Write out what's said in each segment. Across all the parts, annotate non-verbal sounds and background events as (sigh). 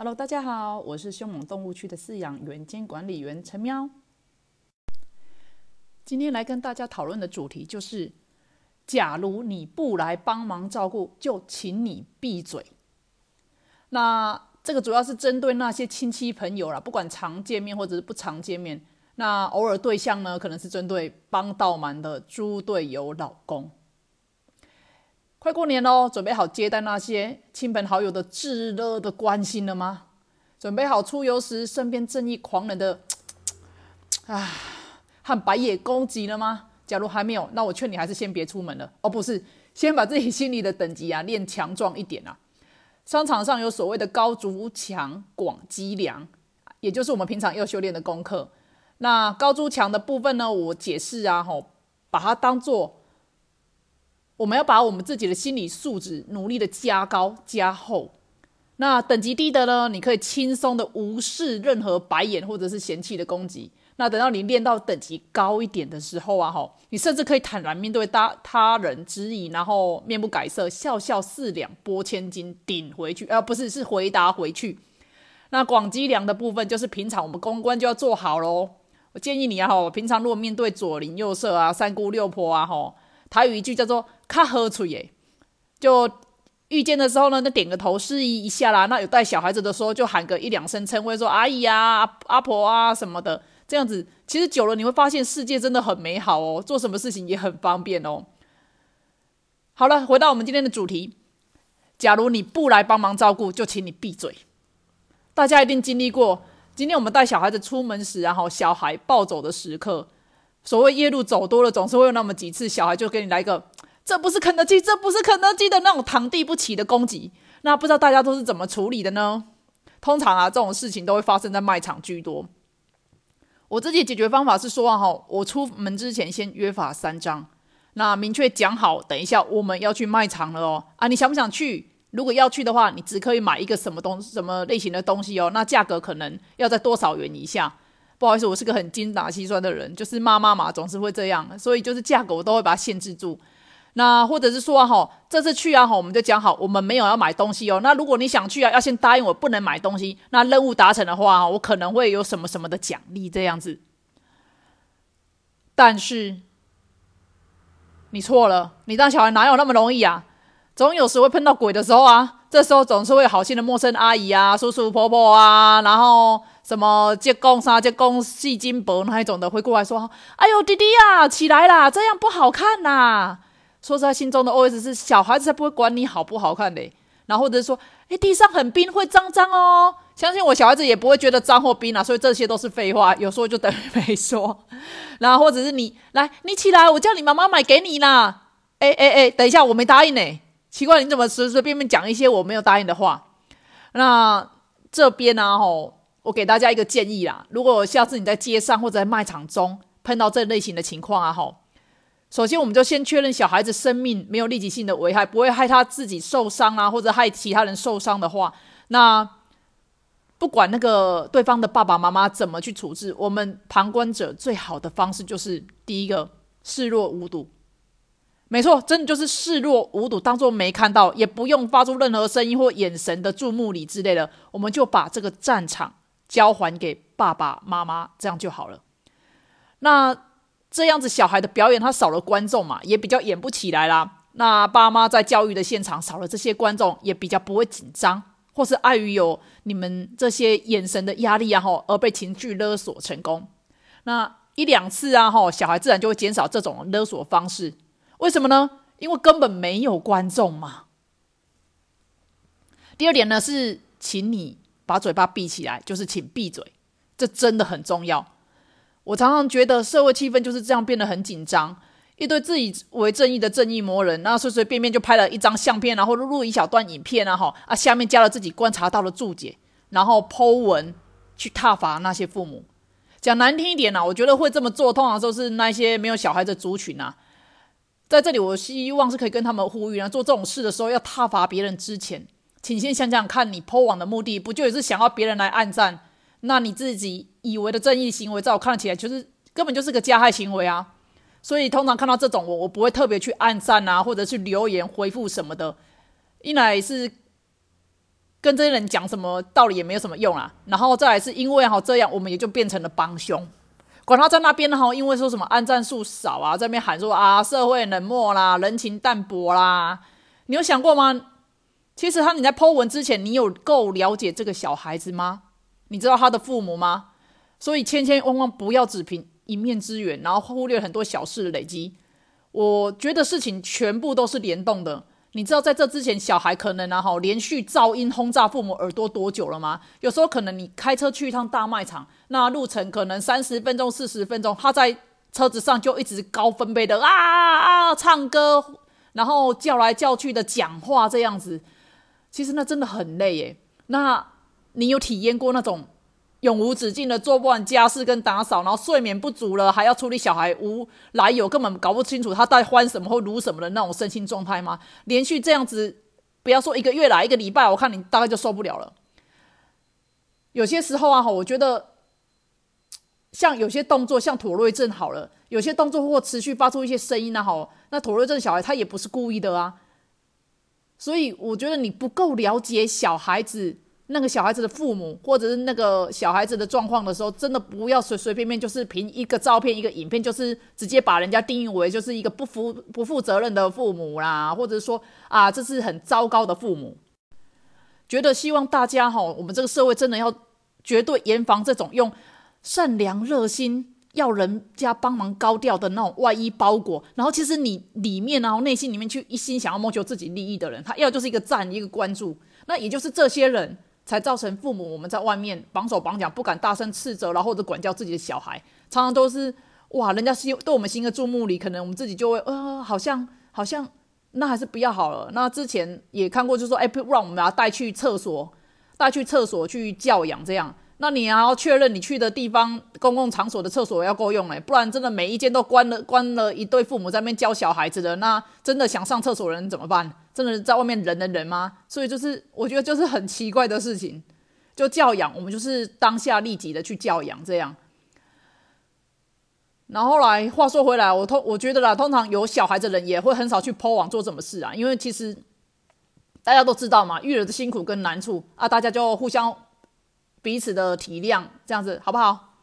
Hello，大家好，我是凶猛动物区的饲养员兼管理员陈喵。今天来跟大家讨论的主题就是：假如你不来帮忙照顾，就请你闭嘴。那这个主要是针对那些亲戚朋友啦，不管常见面或者是不常见面，那偶尔对象呢，可能是针对帮倒忙的猪队友老公。快过年喽，准备好接待那些亲朋好友的炙热的关心了吗？准备好出游时身边正义狂人的 (tsk) 啊和白眼攻击了吗？假如还没有，那我劝你还是先别出门了。哦，不是，先把自己心里的等级啊练强壮一点啊。商场上有所谓的高筑墙、广积粮，也就是我们平常要修炼的功课。那高筑墙的部分呢，我解释啊，吼，把它当做。我们要把我们自己的心理素质努力的加高加厚。那等级低的呢，你可以轻松的无视任何白眼或者是嫌弃的攻击。那等到你练到等级高一点的时候啊，吼，你甚至可以坦然面对他他人质疑，然后面不改色，笑笑四两拨千斤顶回去。呃，不是，是回答回去。那广积粮的部分，就是平常我们公关就要做好喽。我建议你啊，吼，平常如果面对左邻右舍啊、三姑六婆啊，吼。台语一句叫做“卡喝嘴”耶，就遇见的时候呢，那点个头示意一下啦。那有带小孩子的时候，就喊个一两声称谓，说阿姨啊、阿婆啊什么的。这样子，其实久了你会发现世界真的很美好哦，做什么事情也很方便哦。好了，回到我们今天的主题，假如你不来帮忙照顾，就请你闭嘴。大家一定经历过，今天我们带小孩子出门时，然后小孩暴走的时刻。所谓夜路走多了，总是会有那么几次，小孩就给你来个“这不是肯德基，这不是肯德基”的那种躺地不起的攻击。那不知道大家都是怎么处理的呢？通常啊，这种事情都会发生在卖场居多。我自己解决方法是说哈，我出门之前先约法三章，那明确讲好，等一下我们要去卖场了哦。啊，你想不想去？如果要去的话，你只可以买一个什么东什么类型的东西哦？那价格可能要在多少元以下？不好意思，我是个很精打细算的人，就是妈妈嘛，总是会这样，所以就是价格我都会把它限制住。那或者是说哈，这次去啊哈，我们就讲好，我们没有要买东西哦。那如果你想去啊，要先答应我不能买东西。那任务达成的话，我可能会有什么什么的奖励这样子。但是你错了，你当小孩哪有那么容易啊？总有时会碰到鬼的时候啊。这时候总是会有好心的陌生阿姨啊、叔叔婆婆啊，然后。什么结公啥结公戏金箔那一种的会过来说：“哎呦，弟弟呀，起来啦，这样不好看呐。”说实在，心中的 OS 是：小孩子才不会管你好不好看嘞。然后或者是说：“哎，地上很冰，会脏脏哦。”相信我，小孩子也不会觉得脏或冰啊。所以这些都是废话，有说就等于没说。(laughs) 然后或者是你来，你起来，我叫你妈妈买给你啦。哎哎哎，等一下，我没答应呢。奇怪，你怎么随随便便讲一些我没有答应的话？那这边呢？吼。我给大家一个建议啦，如果下次你在街上或者在卖场中碰到这类型的情况啊，吼，首先我们就先确认小孩子生命没有立即性的危害，不会害他自己受伤啊，或者害其他人受伤的话，那不管那个对方的爸爸妈妈怎么去处置，我们旁观者最好的方式就是第一个视若无睹，没错，真的就是视若无睹，当做没看到，也不用发出任何声音或眼神的注目礼之类的，我们就把这个战场。交还给爸爸妈妈，这样就好了。那这样子，小孩的表演他少了观众嘛，也比较演不起来啦。那爸妈在教育的现场少了这些观众，也比较不会紧张，或是碍于有你们这些眼神的压力啊，吼，而被情绪勒索成功。那一两次啊，吼，小孩自然就会减少这种勒索方式。为什么呢？因为根本没有观众嘛。第二点呢，是请你。把嘴巴闭起来，就是请闭嘴，这真的很重要。我常常觉得社会气氛就是这样变得很紧张，一堆自以为正义的正义魔人，那随随便便就拍了一张相片，然后录一小段影片啊，哈啊，下面加了自己观察到的注解，然后剖文去挞伐那些父母。讲难听一点呢，我觉得会这么做，通常都是那些没有小孩的族群啊。在这里，我希望是可以跟他们呼吁啊，做这种事的时候要挞伐别人之前。请先想想看，你抛网的目的不就也是想要别人来暗赞？那你自己以为的正义行为，在我看起来就是根本就是个加害行为啊！所以通常看到这种，我我不会特别去暗赞啊，或者去留言回复什么的。一来是跟这些人讲什么道理也没有什么用啊。然后再来是因为哈这样，我们也就变成了帮凶。管他在那边哈，因为说什么暗战数少啊，在那边喊说啊社会冷漠啦，人情淡薄啦，你有想过吗？其实他你在剖文之前，你有够了解这个小孩子吗？你知道他的父母吗？所以千千万万不要只凭一面之缘，然后忽略很多小事的累积。我觉得事情全部都是联动的。你知道在这之前，小孩可能然后连续噪音轰炸父母耳朵多久了吗？有时候可能你开车去一趟大卖场，那路程可能三十分钟、四十分钟，他在车子上就一直高分贝的啊啊唱歌，然后叫来叫去的讲话这样子，其实那真的很累耶。那你有体验过那种？永无止境的做不完家事跟打扫，然后睡眠不足了，还要处理小孩无来由，根本搞不清楚他在欢什么或如什么的那种身心状态吗？连续这样子，不要说一个月来一个礼拜，我看你大概就受不了了。有些时候啊，我觉得像有些动作，像妥瑞症好了，有些动作或持续发出一些声音啊，哈，那妥瑞症小孩他也不是故意的啊，所以我觉得你不够了解小孩子。那个小孩子的父母，或者是那个小孩子的状况的时候，真的不要随随便便就是凭一个照片、一个影片，就是直接把人家定义为就是一个不负不负责任的父母啦，或者说啊，这是很糟糕的父母。觉得希望大家哈，我们这个社会真的要绝对严防这种用善良热心要人家帮忙高调的那种外衣包裹，然后其实你里面然后内心里面去一心想要谋求自己利益的人，他要就是一个赞一个关注，那也就是这些人。才造成父母我们在外面绑手绑脚，不敢大声斥责，然后或者管教自己的小孩，常常都是哇，人家心对我们心的注目礼，可能我们自己就会呃，好像好像那还是不要好了。那之前也看过，就说哎，不让我们把他带去厕所，带去厕所去教养这样。那你还要确认你去的地方公共场所的厕所要够用哎，不然真的每一间都关了，关了一对父母在那边教小孩子的，那真的想上厕所的人怎么办？真的在外面忍的人吗？所以就是我觉得就是很奇怪的事情，就教养我们就是当下立即的去教养这样。然后来话说回来，我通我觉得啦，通常有小孩的人也会很少去抛网做什么事啊，因为其实大家都知道嘛，育儿的辛苦跟难处啊，大家就互相。彼此的体谅，这样子好不好？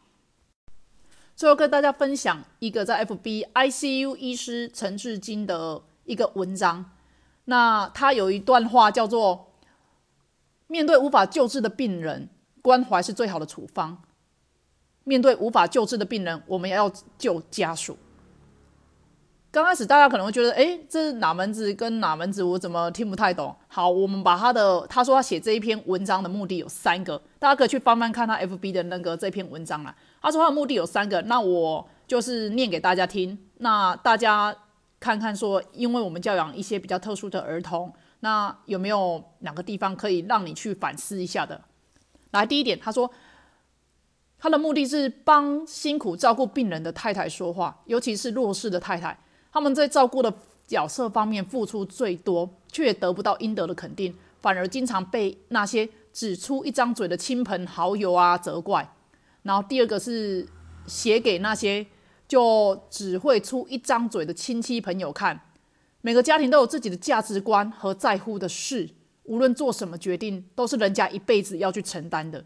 最后跟大家分享一个在 FB ICU 医师陈志金的一个文章。那他有一段话叫做：“面对无法救治的病人，关怀是最好的处方；面对无法救治的病人，我们也要救家属。”刚开始大家可能会觉得，哎，这是哪门子跟哪门子，我怎么听不太懂？好，我们把他的他说他写这一篇文章的目的有三个，大家可以去翻翻看他 FB 的那个这篇文章啦。他说他的目的有三个，那我就是念给大家听，那大家看看说，因为我们教养一些比较特殊的儿童，那有没有哪个地方可以让你去反思一下的？来，第一点，他说他的目的是帮辛苦照顾病人的太太说话，尤其是弱势的太太。他们在照顾的角色方面付出最多，却得不到应得的肯定，反而经常被那些只出一张嘴的亲朋好友啊责怪。然后第二个是写给那些就只会出一张嘴的亲戚朋友看。每个家庭都有自己的价值观和在乎的事，无论做什么决定，都是人家一辈子要去承担的。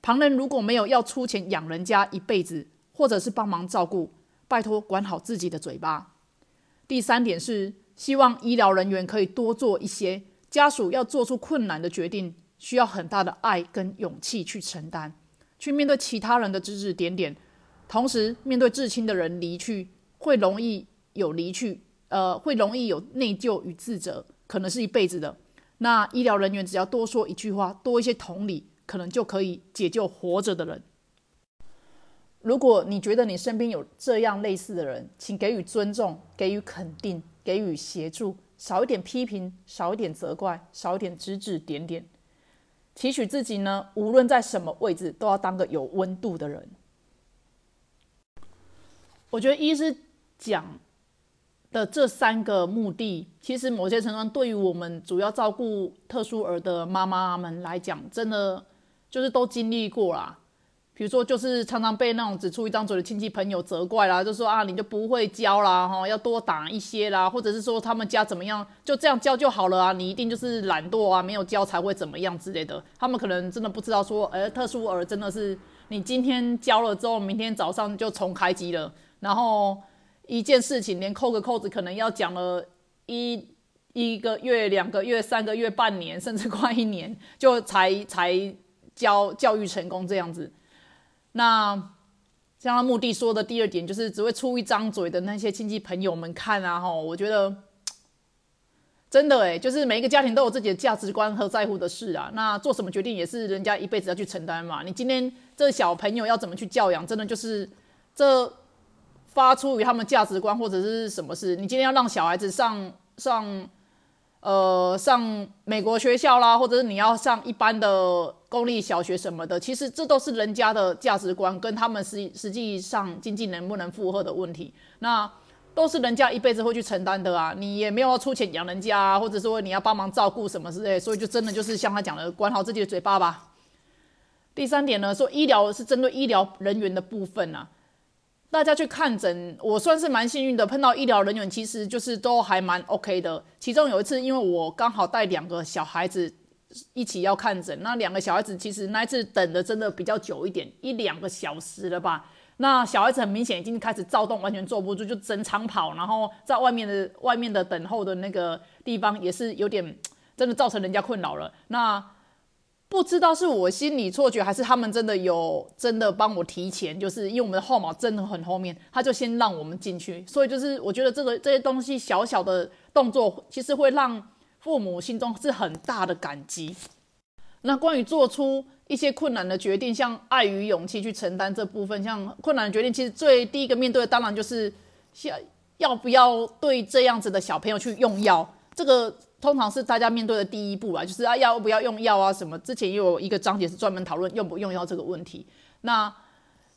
旁人如果没有要出钱养人家一辈子，或者是帮忙照顾，拜托管好自己的嘴巴。第三点是希望医疗人员可以多做一些，家属要做出困难的决定，需要很大的爱跟勇气去承担，去面对其他人的指指点点，同时面对至亲的人离去，会容易有离去，呃，会容易有内疚与自责，可能是一辈子的。那医疗人员只要多说一句话，多一些同理，可能就可以解救活着的人。如果你觉得你身边有这样类似的人，请给予尊重，给予肯定，给予协助，少一点批评，少一点责怪，少一点指指点点。提取自己呢，无论在什么位置，都要当个有温度的人。我觉得医师讲的这三个目的，其实某些程度上，对于我们主要照顾特殊儿的妈妈们来讲，真的就是都经历过啦。比如说，就是常常被那种只出一张嘴的亲戚朋友责怪啦，就说啊，你就不会教啦，哈，要多打一些啦，或者是说他们家怎么样，就这样教就好了啊，你一定就是懒惰啊，没有教才会怎么样之类的。他们可能真的不知道说，呃，特殊儿真的是你今天教了之后，明天早上就重开机了，然后一件事情连扣个扣子可能要讲了一一个月、两个月、三个月、半年，甚至快一年，就才才教教育成功这样子。那像他目的说的第二点，就是只会出一张嘴的那些亲戚朋友们看啊，吼，我觉得真的诶，就是每一个家庭都有自己的价值观和在乎的事啊。那做什么决定也是人家一辈子要去承担嘛。你今天这小朋友要怎么去教养，真的就是这发出于他们价值观或者是什么事。你今天要让小孩子上上。呃，上美国学校啦，或者是你要上一般的公立小学什么的，其实这都是人家的价值观，跟他们实实际上经济能不能负荷的问题，那都是人家一辈子会去承担的啊。你也没有出钱养人家，啊，或者说你要帮忙照顾什么之类，所以就真的就是像他讲的，管好自己的嘴巴吧。第三点呢，说医疗是针对医疗人员的部分啊。大家去看诊，我算是蛮幸运的，碰到医疗人员其实就是都还蛮 OK 的。其中有一次，因为我刚好带两个小孩子一起要看诊，那两个小孩子其实那一次等的真的比较久一点，一两个小时了吧。那小孩子很明显已经开始躁动，完全坐不住，就整场跑，然后在外面的外面的等候的那个地方也是有点真的造成人家困扰了。那不知道是我心理错觉，还是他们真的有真的帮我提前，就是因为我们的号码真的很后面，他就先让我们进去。所以就是我觉得这个这些东西小小的动作，其实会让父母心中是很大的感激。那关于做出一些困难的决定，像爱与勇气去承担这部分，像困难的决定，其实最第一个面对的当然就是要要不要对这样子的小朋友去用药，这个。通常是大家面对的第一步啊，就是啊要不要用药啊什么？之前也有一个章节是专门讨论用不用药这个问题。那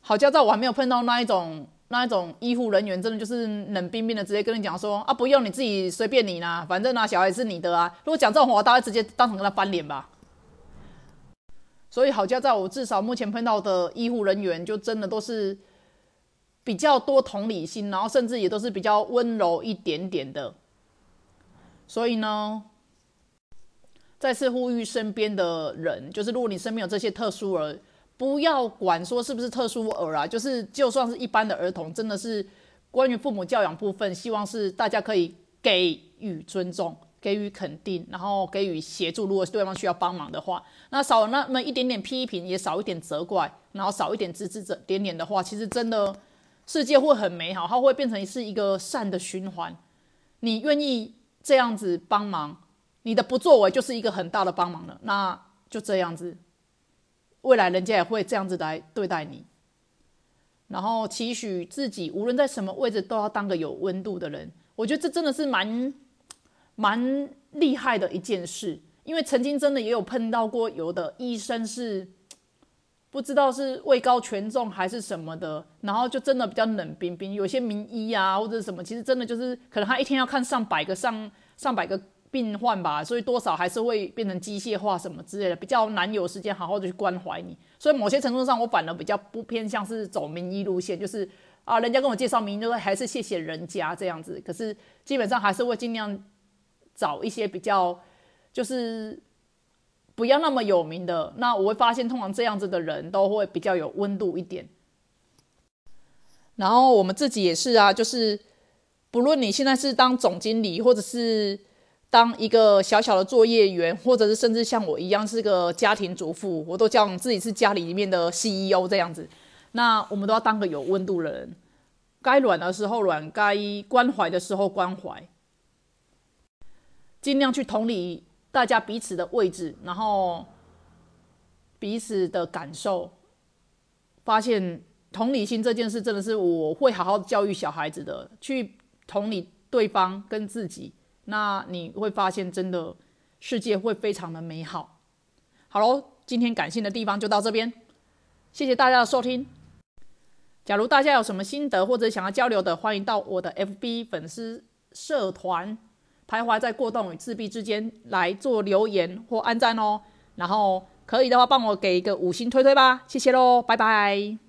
好家在我还没有碰到那一种那一种医护人员，真的就是冷冰冰的直接跟你讲说啊不用你自己随便你啦，反正啊小孩是你的啊。如果讲这种话，大家直接当场跟他翻脸吧。所以好家在我至少目前碰到的医护人员，就真的都是比较多同理心，然后甚至也都是比较温柔一点点的。所以呢，再次呼吁身边的人，就是如果你身边有这些特殊儿，不要管说是不是特殊儿啊，就是就算是一般的儿童，真的是关于父母教养部分，希望是大家可以给予尊重，给予肯定，然后给予协助。如果对方需要帮忙的话，那少那么一点点批评，也少一点责怪，然后少一点指指点点的话，其实真的世界会很美好，它会变成是一个善的循环。你愿意？这样子帮忙，你的不作为就是一个很大的帮忙了。那就这样子，未来人家也会这样子来对待你。然后期许自己，无论在什么位置，都要当个有温度的人。我觉得这真的是蛮蛮厉害的一件事，因为曾经真的也有碰到过，有的医生是不知道是位高权重还是什么的，然后就真的比较冷冰冰。有些名医啊或者什么，其实真的就是可能他一天要看上百个上。上百个病患吧，所以多少还是会变成机械化什么之类的，比较难有时间好好的去关怀你。所以某些程度上，我反而比较不偏向是走名医路线，就是啊，人家跟我介绍名医，还是谢谢人家这样子。可是基本上还是会尽量找一些比较，就是不要那么有名的。那我会发现，通常这样子的人都会比较有温度一点。然后我们自己也是啊，就是。不论你现在是当总经理，或者是当一个小小的作业员，或者是甚至像我一样是个家庭主妇，我都叫自己是家里面的 CEO 这样子。那我们都要当个有温度的人，该软的时候软，该关怀的时候关怀，尽量去同理大家彼此的位置，然后彼此的感受，发现同理心这件事真的是我会好好教育小孩子的去。同理对方跟自己，那你会发现真的世界会非常的美好。好喽，今天感性的地方就到这边，谢谢大家的收听。假如大家有什么心得或者想要交流的，欢迎到我的 FB 粉丝社团徘徊在过动与自闭之间来做留言或按赞哦。然后可以的话帮我给一个五星推推吧，谢谢喽，拜拜。